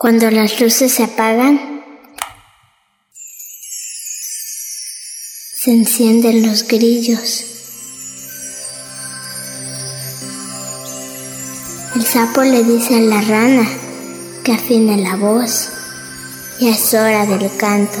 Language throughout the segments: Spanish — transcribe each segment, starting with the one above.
Cuando las luces se apagan, se encienden los grillos. El sapo le dice a la rana que afine la voz. Ya es hora del canto.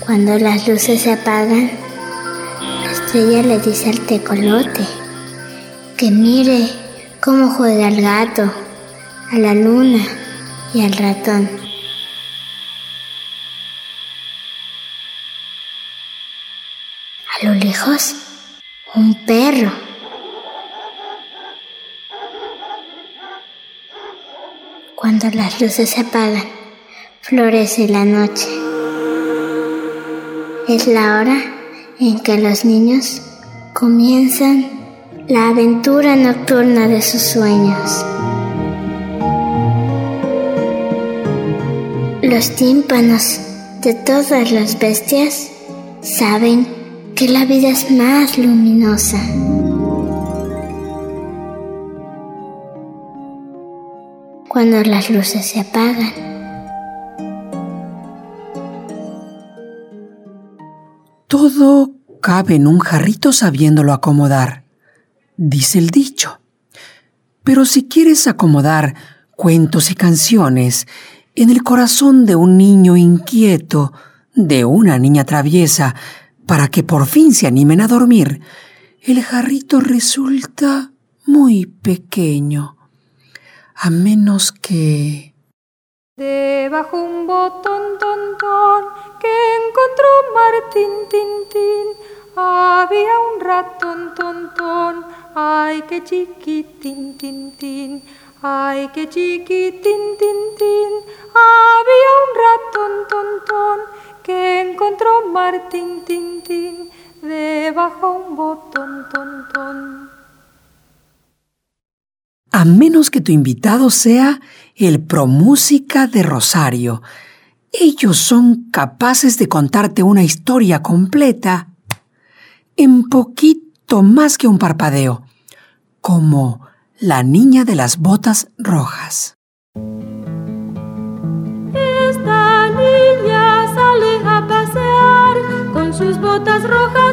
Cuando las luces se apagan, la estrella le dice al tecolote que mire cómo juega el gato, a la luna y al ratón. A lo lejos, un perro. Cuando las luces se apagan, florece la noche. Es la hora en que los niños comienzan la aventura nocturna de sus sueños. Los tímpanos de todas las bestias saben que la vida es más luminosa. Cuando las luces se apagan. Todo cabe en un jarrito sabiéndolo acomodar, dice el dicho. Pero si quieres acomodar cuentos y canciones en el corazón de un niño inquieto, de una niña traviesa, para que por fin se animen a dormir, el jarrito resulta muy pequeño, a menos que... Debajo un botón ton ton que encontró Martín tin había un ratón ton ton, ay que chiquitín tin tin, ay que chiquitín tin tin, había un ratón ton ton que encontró Martín Tintín debajo un botón ton, ton. A menos que tu invitado sea el Promúsica de Rosario. Ellos son capaces de contarte una historia completa en poquito más que un parpadeo, como la niña de las botas rojas. sus botas rojas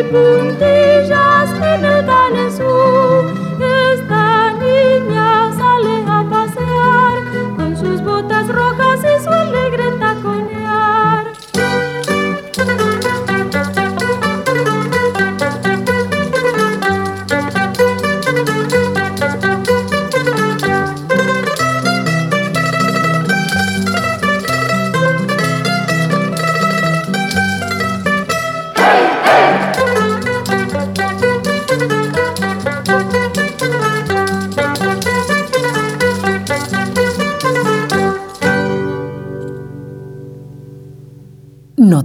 y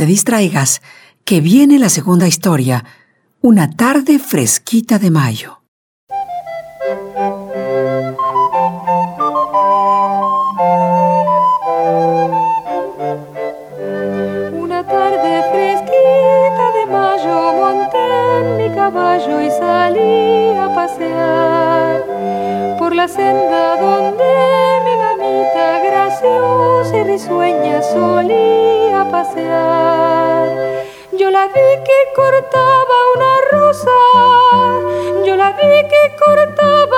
te distraigas, que viene la segunda historia, una tarde fresquita de mayo. Una tarde fresquita de mayo monté en mi caballo y salí a pasear por la senda donde mamita y risueña solía pasear. Yo la vi que cortaba una rosa, yo la vi que cortaba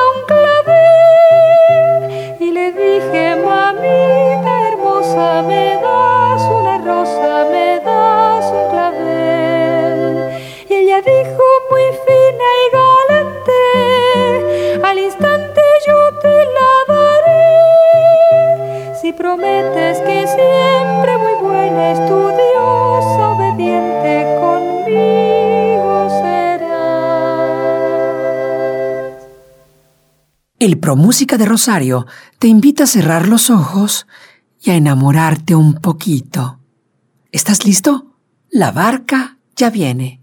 El Promúsica de Rosario te invita a cerrar los ojos y a enamorarte un poquito. ¿Estás listo? La barca ya viene.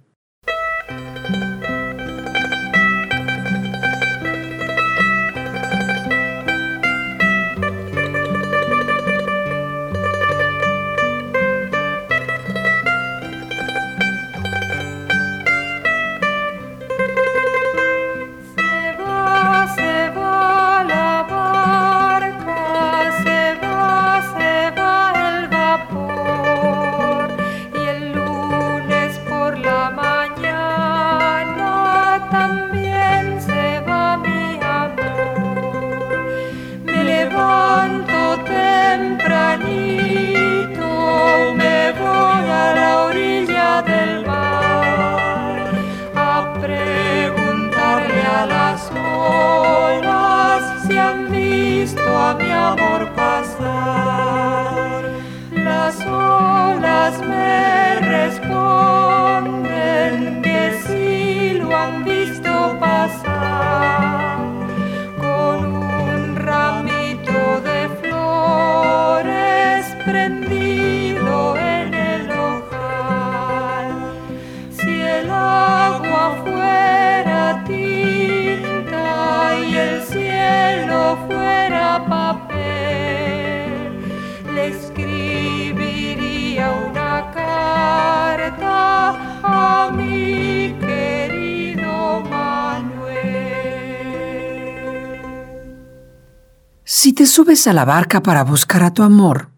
Si te subes a la barca para buscar a tu amor,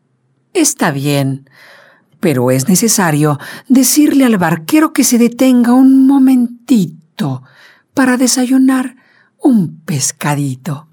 está bien, pero es necesario decirle al barquero que se detenga un momentito para desayunar un pescadito.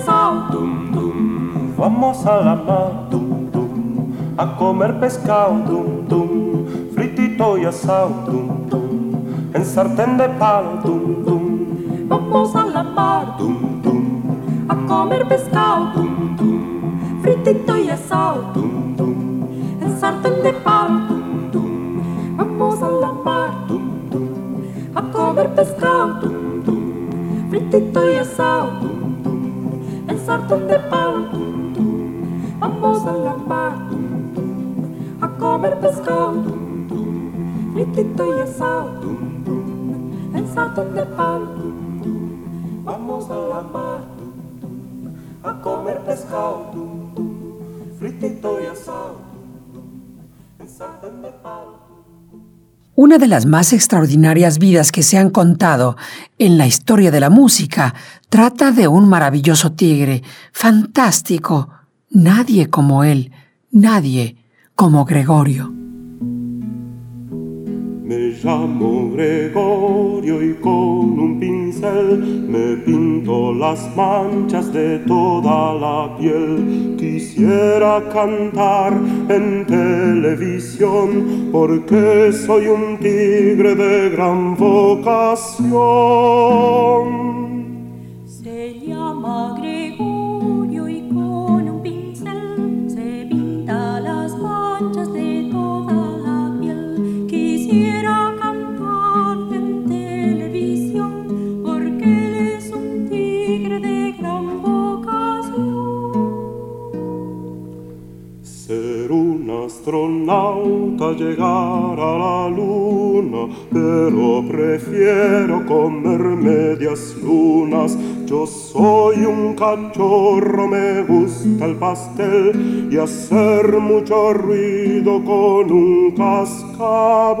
Fritito y asado. Vamos a la mar a comer pescado. Fritito y asado en sartén de palo. Vamos a la mar a comer pescado. Fritito y asado sartén de pan. Vamos a la mar a comer pescado, fritito y asado, en sartén de pan. Vamos a la mar a comer pescado, fritito y asado, en sartén de pan. Vamos a la mar a comer pescado, fritito y asado. Una de las más extraordinarias vidas que se han contado en la historia de la música trata de un maravilloso tigre, fantástico, nadie como él, nadie como Gregorio. Me llamo Gregorio y con me pinto las manchas de toda la piel. Quisiera cantar en televisión porque soy un tigre de gran vocación. Astronauta llegar a la luna, pero prefiero comer medias lunas. Yo soy un cachorro, me gusta el pastel y hacer mucho ruido con un cascabel.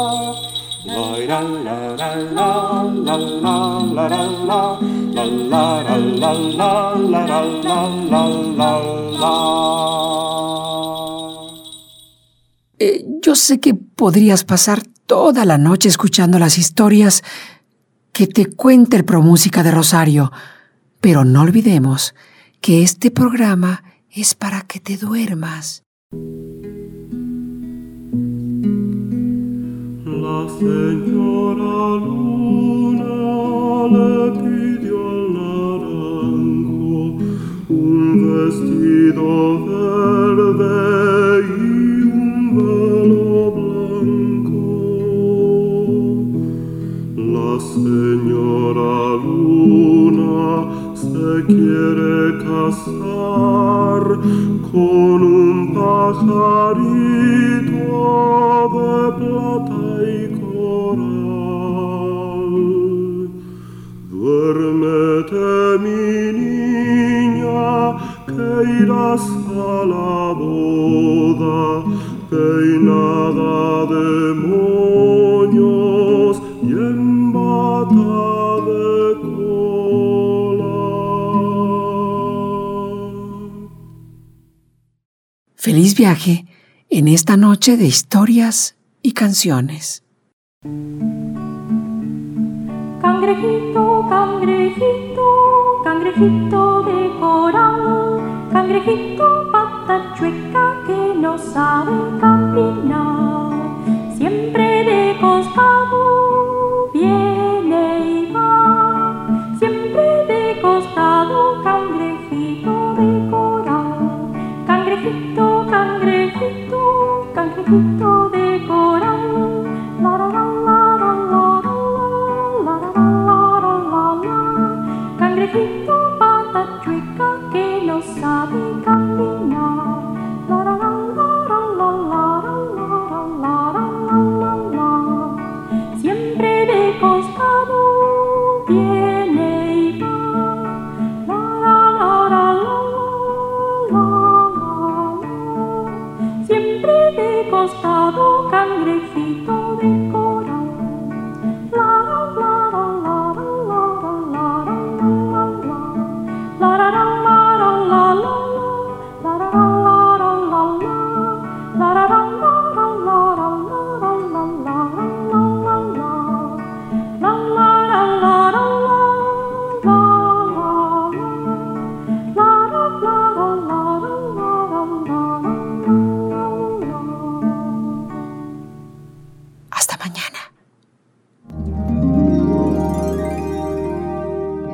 la yo sé que podrías pasar toda la noche escuchando las historias que te cuenta el Promúsica de Rosario, pero no olvidemos que este programa es para que te duermas. Señora luna le pidió al naranjo un vestido verde y un velo blanco. La señora luna se quiere casar con un pajarito de plata irás a la boda, peinada de moños y en bata de cola. Feliz viaje en esta noche de historias y canciones. Cangrejito, cangrejito, cangrejito de coral, cangrejito pata chueca que no sabe caminar,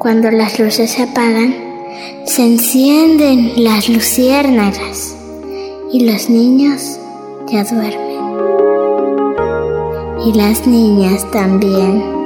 Cuando las luces se apagan, se encienden las luciérnagas y los niños ya duermen. Y las niñas también.